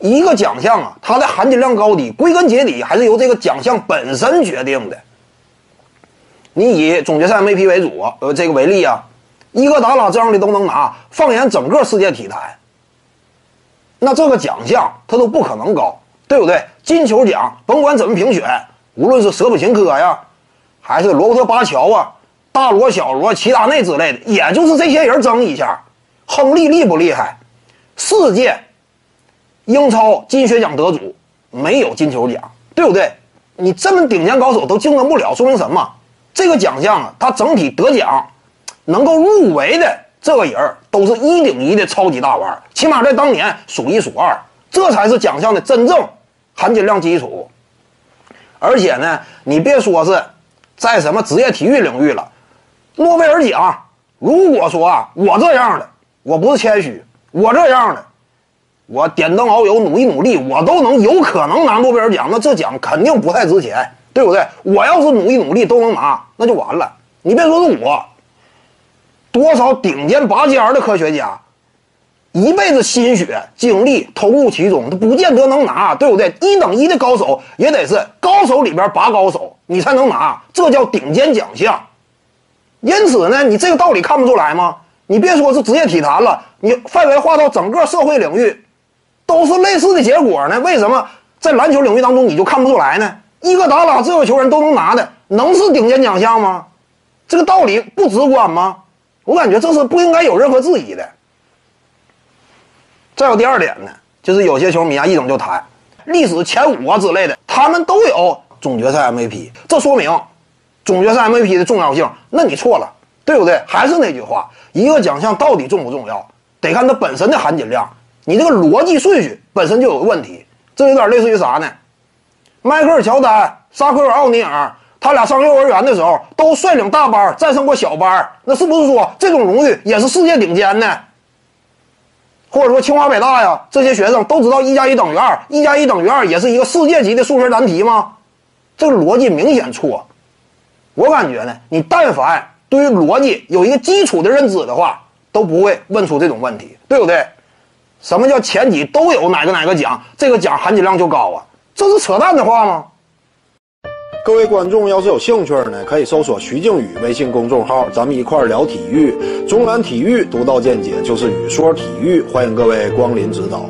一个奖项啊，它的含金量高低，归根结底还是由这个奖项本身决定的。你以总决赛 MVP 为主，呃，这个为例啊，伊戈达拉这样的都能拿，放眼整个世界体坛，那这个奖项它都不可能高，对不对？金球奖甭管怎么评选，无论是舍普琴科呀，还是罗伯特巴乔啊，大罗、小罗、齐达内之类的，也就是这些人争一下。亨利厉不厉害？世界英超金靴奖得主没有金球奖，对不对？你这么顶尖高手都竞争不了，说明什么？这个奖项啊，它整体得奖能够入围的这个人都是一顶一的超级大腕，起码在当年数一数二，这才是奖项的真正含金量基础。而且呢，你别说是在什么职业体育领域了，诺贝尔奖，如果说啊，我这样的。我不是谦虚，我这样的，我点灯熬油，努一努力，我都能有可能拿诺贝尔奖。那这奖肯定不太值钱，对不对？我要是努一努力都能拿，那就完了。你别说是我，多少顶尖拔尖的科学家，一辈子心血精力投入其中，他不见得能拿，对不对？一等一的高手也得是高手里边拔高手，你才能拿，这叫顶尖奖项。因此呢，你这个道理看不出来吗？你别说是职业体坛了，你范围划到整个社会领域，都是类似的结果呢。为什么在篮球领域当中你就看不出来呢？伊戈达拉这个球员都能拿的，能是顶尖奖项吗？这个道理不直观吗？我感觉这是不应该有任何质疑的。再有第二点呢，就是有些球迷啊一整就谈历史前五啊之类的，他们都有总决赛 MVP，这说明总决赛 MVP 的重要性。那你错了。对不对？还是那句话，一个奖项到底重不重要，得看它本身的含金量。你这个逻辑顺序本身就有问题。这有点类似于啥呢？迈克尔·乔丹、沙克尔·奥尼尔，他俩上幼儿园的时候都率领大班战胜过小班，那是不是说这种荣誉也是世界顶尖呢？或者说清华北大呀，这些学生都知道一加一等于二，一加一等于二也是一个世界级的数学难题吗？这个逻辑明显错。我感觉呢，你但凡。对于逻辑有一个基础的认知的话，都不会问出这种问题，对不对？什么叫前几都有哪个哪个奖，这个奖含金量就高啊？这是扯淡的话吗？各位观众要是有兴趣呢，可以搜索徐静宇微信公众号，咱们一块儿聊体育。中南体育独到见解就是语说体育，欢迎各位光临指导。